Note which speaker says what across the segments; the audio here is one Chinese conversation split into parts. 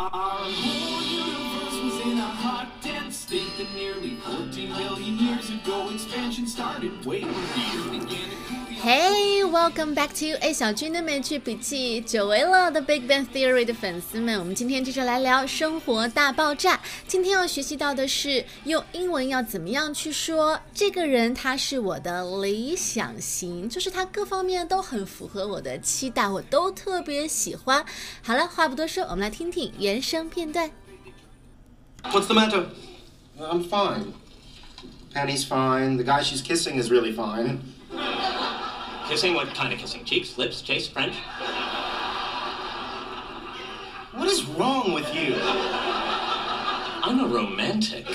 Speaker 1: Our that nearly 14 billion years ago expansion started. Wait, the began to
Speaker 2: Hey, welcome back to A 小军的美剧笔记。久违了的 Big Bang Theory 的粉丝们，我们今天接着来聊《生活大爆炸》。今天要学习到的是用英文要怎么样去说这个人他是我的理想型，就是他各方面都很符合我的期待，我都特别喜欢。好了，话不多说，我们来听听原声片段。
Speaker 3: What's the matter? I'm fine. Patty's fine. The guy she's kissing is really fine.
Speaker 4: Kissing? What kind of kissing? Cheeks, lips, chase, French?
Speaker 3: What is wrong with you?
Speaker 4: I'm a romantic.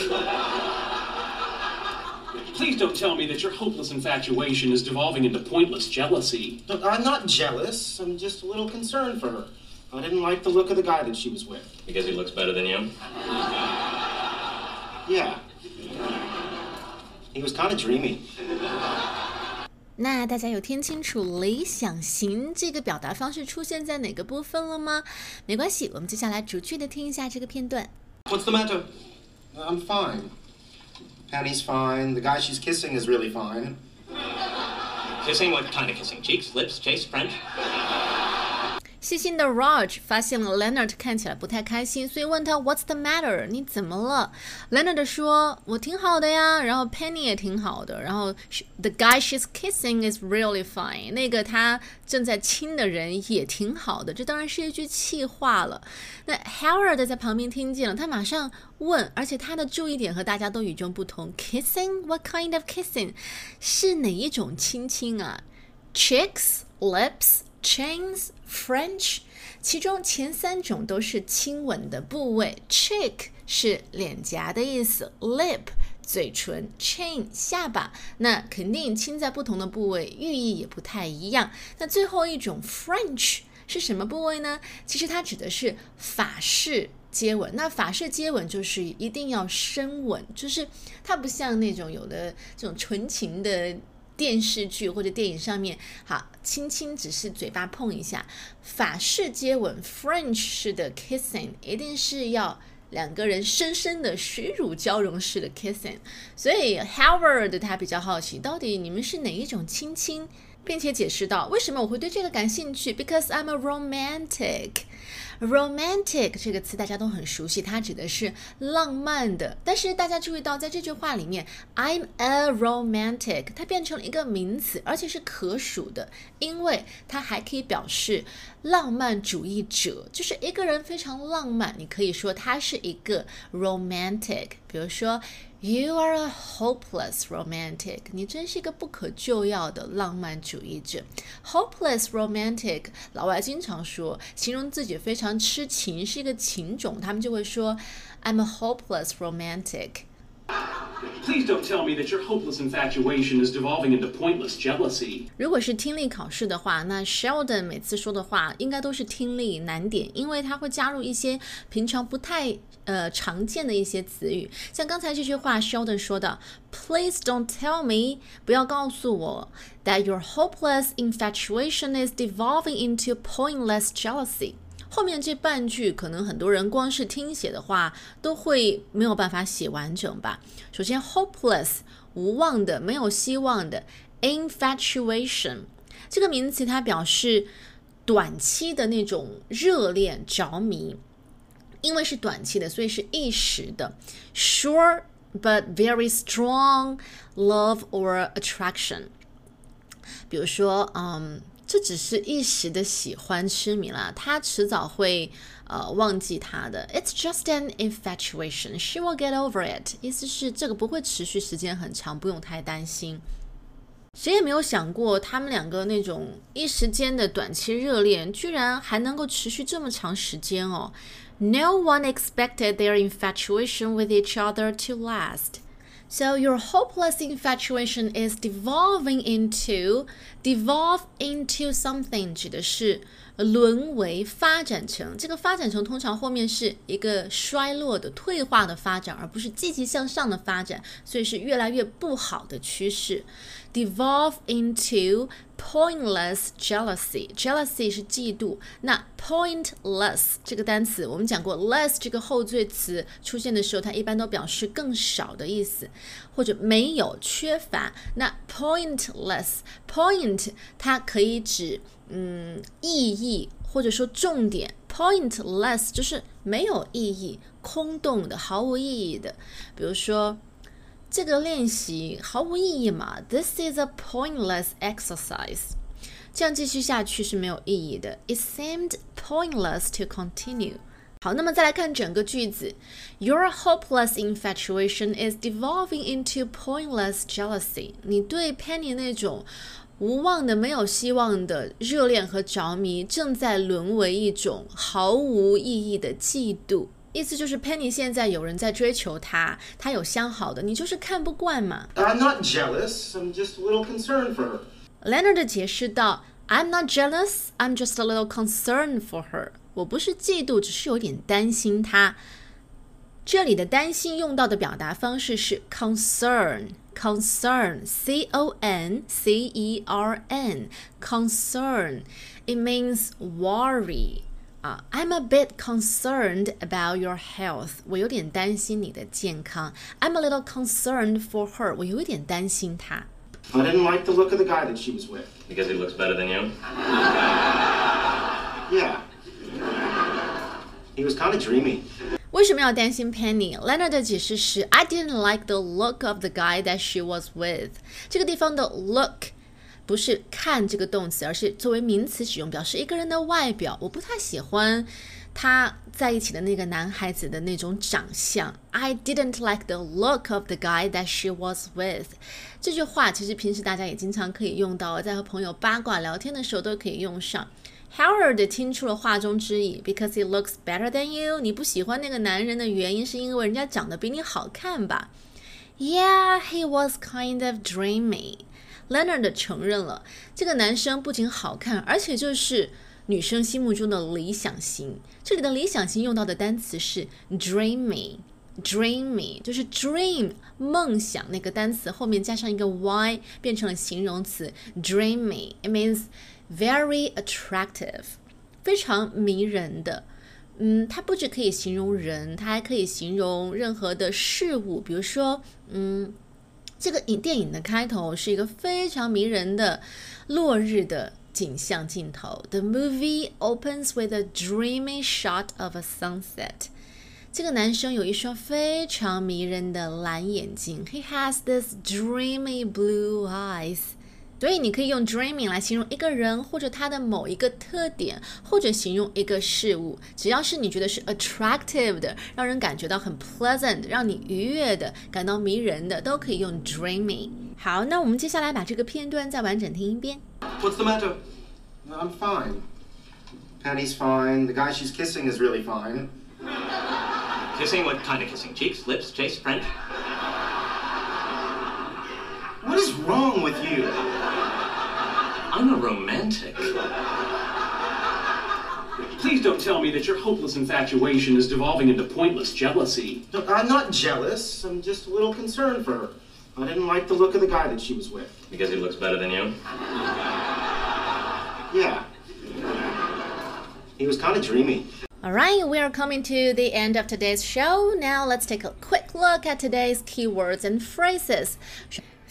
Speaker 5: Please don't tell me that your hopeless infatuation is devolving into pointless jealousy.
Speaker 3: Look, I'm not jealous. I'm just a little concerned for her. I didn't like the look of the guy that she was with.
Speaker 4: Because he looks better than you?
Speaker 3: Yeah. He was kind of dreamy.
Speaker 2: 那大家有听清楚“理想型”这个表达方式出现在哪个部分了吗？没关系，我们接下来逐句的听一下这个片段。
Speaker 3: What's the matter? I'm fine. Patty's fine. The guy she's kissing is really fine.
Speaker 4: Kissing? What kind of kissing? Cheeks, lips, chase, French?
Speaker 2: 细心的 Raj 发现了 Leonard 看起来不太开心，所以问他 What's the matter？你怎么了？Leonard 说：“我挺好的呀，然后 Penny 也挺好的，然后 The guy she's kissing is really fine。那个他正在亲的人也挺好的。”这当然是一句气话了。那 Howard 在旁边听见了，他马上问，而且他的注意点和大家都与众不同。Kissing？What kind of kissing？是哪一种亲亲啊？Cheeks, lips, chains, French，其中前三种都是亲吻的部位，cheek 是脸颊的意思，lip 嘴唇，Chain 下巴，那肯定亲在不同的部位，寓意也不太一样。那最后一种 French 是什么部位呢？其实它指的是法式。接吻，那法式接吻就是一定要深吻，就是它不像那种有的这种纯情的电视剧或者电影上面，好轻轻只是嘴巴碰一下。法式接吻 （French 式的 kissing） 一定是要两个人深深的水乳交融式的 kissing。所以 Howard 他比较好奇，到底你们是哪一种亲亲，并且解释到为什么我会对这个感兴趣，because I'm a romantic。Romantic 这个词大家都很熟悉，它指的是浪漫的。但是大家注意到，在这句话里面，I'm a romantic，它变成了一个名词，而且是可数的，因为它还可以表示浪漫主义者，就是一个人非常浪漫，你可以说他是一个 romantic。比如说，You are a hopeless romantic，你真是一个不可救药的浪漫主义者。Hopeless romantic，老外经常说，形容自己非常痴情，是一个情种，他们就会说，I'm a hopeless romantic。
Speaker 5: Please don't tell me that your hopeless infatuation is devolving into pointless jealousy.
Speaker 2: 如果是听力考试的话，那 Sheldon 每次说的话应该都是听力难点，因为他会加入一些平常不太呃常见的一些词语。像刚才这句话，Sheldon 说的，Please don't tell me，不要告诉我，that your hopeless infatuation is devolving into pointless jealousy。 后面这半句可能很多人光是听写的话都会没有办法写完整吧。首先，hopeless 无望的、没有希望的；infatuation 这个名词它表示短期的那种热恋、着迷，因为是短期的，所以是一时的。Sure, but very strong love or attraction，比如说，嗯。这只是一时的喜欢痴迷啦，他迟早会呃忘记他的。It's just an infatuation. She will get over it. 意思是这个不会持续时间很长，不用太担心。谁也没有想过，他们两个那种一时间的短期热恋，居然还能够持续这么长时间哦。No one expected their infatuation with each other to last. So your hopeless infatuation is devolving into devolve into something 指的是沦为发展成，这个发展成通常后面是一个衰落的、退化的发展，而不是积极向上的发展，所以是越来越不好的趋势。Devolve into pointless jealousy. Jealousy 是嫉妒。那 pointless 这个单词，我们讲过，less 这个后缀词出现的时候，它一般都表示更少的意思，或者没有、缺乏。那 pointless，point 它可以指嗯意义或者说重点。pointless 就是没有意义、空洞的、毫无意义的。比如说。这个练习毫无意义嘛？This is a pointless exercise。这样继续下去是没有意义的。It seemed pointless to continue。好，那么再来看整个句子：Your hopeless infatuation is devolving into pointless jealousy。你对 Penny 那种无望的、没有希望的热恋和着迷，正在沦为一种毫无意义的嫉妒。意思就是 Penny 现在有人在追求她，她有相好的，你就是看不惯嘛。
Speaker 3: I'm not jealous. I'm just a little concerned for her.
Speaker 2: Leonard 解释道：“I'm not jealous. I'm just a little concerned for her. 我不是嫉妒，只是有点担心她。这里的担心用到的表达方式是 concern，concern，c o n c e r n，concern. It means worry. 啊，I'm a bit concerned about your health。我有点担心你的健康。I'm a little concerned for her。我有一点担心她。
Speaker 3: I didn't like the look of the guy that she was with.
Speaker 4: Because he looks better than you?
Speaker 3: Yeah. He was kind of dreamy.
Speaker 2: 为什么要担心 Penny？Leonard 的解释是：I didn't like the look of the guy that she was with。这个地方的 look 不是看这个动词，而是作为名词使用，表示一个人的外表。我不太喜欢他在一起的那个男孩子的那种长相。I didn't like the look of the guy that she was with。这句话其实平时大家也经常可以用到，在和朋友八卦聊天的时候都可以用上。Howard 听出了话中之意，because he looks better than you。你不喜欢那个男人的原因是因为人家长得比你好看吧？Yeah, he was kind of dreamy。Leonard 承认了，这个男生不仅好看，而且就是女生心目中的理想型。这里的理想型用到的单词是 dreamy，dreamy 就是 dream 梦想那个单词后面加上一个 y 变成了形容词 dreamy。It means very attractive，非常迷人的。嗯，它不只可以形容人，它还可以形容任何的事物，比如说，嗯。这个影电影的开头是一个非常迷人的落日的景象镜头。The movie opens with a dreamy shot of a sunset。这个男生有一双非常迷人的蓝眼睛。He has this dreamy blue eyes。所以你可以用 dreaming 来形容一个人或者他的某一个特点，或者形容一个事物。只要是你觉得是 attractive 的，让人感觉到很 pleasant，让你愉悦的，感到迷人的，都可以用 dreaming。好，那我们接下来把这个片段再完整听一遍。
Speaker 3: What's the matter? I'm fine. Penny's fine. The guy she's kissing is really fine.
Speaker 4: Kissing? What kind of kissing? Cheeks, lips, chase, French?
Speaker 3: Wrong with you?
Speaker 4: I'm a romantic.
Speaker 5: Please don't tell me that your hopeless infatuation is devolving into pointless jealousy.
Speaker 3: No, I'm not jealous. I'm just a little concerned for her. I didn't like the look of the guy that she was with.
Speaker 4: Because he looks better than you?
Speaker 3: Yeah. He was kind of dreamy.
Speaker 2: All right, we are coming to the end of today's show. Now let's take a quick look at today's keywords and phrases.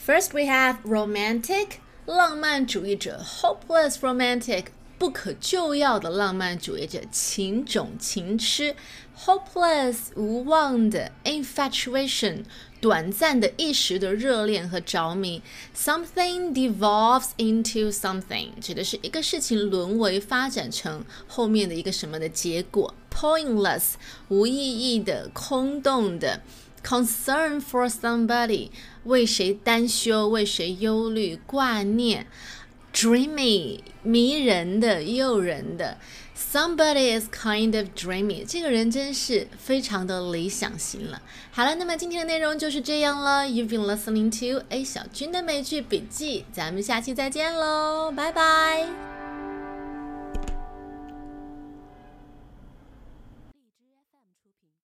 Speaker 2: First, we have romantic, 浪漫主义者；hopeless romantic，不可救药的浪漫主义者；情种情痴；hopeless，无望的；infatuation，短暂的一时的热恋和着迷；something devolves into something，指的是一个事情沦为发展成后面的一个什么的结果；pointless，无意义的、空洞的。 Concern for somebody，为谁担忧，为谁忧虑、挂念；dreamy，迷人的、诱人的。Somebody is kind of dreamy，这个人真是非常的理想型了。好了，那么今天的内容就是这样了。You've been listening to A 小军的美剧笔记，咱们下期再见喽，拜拜。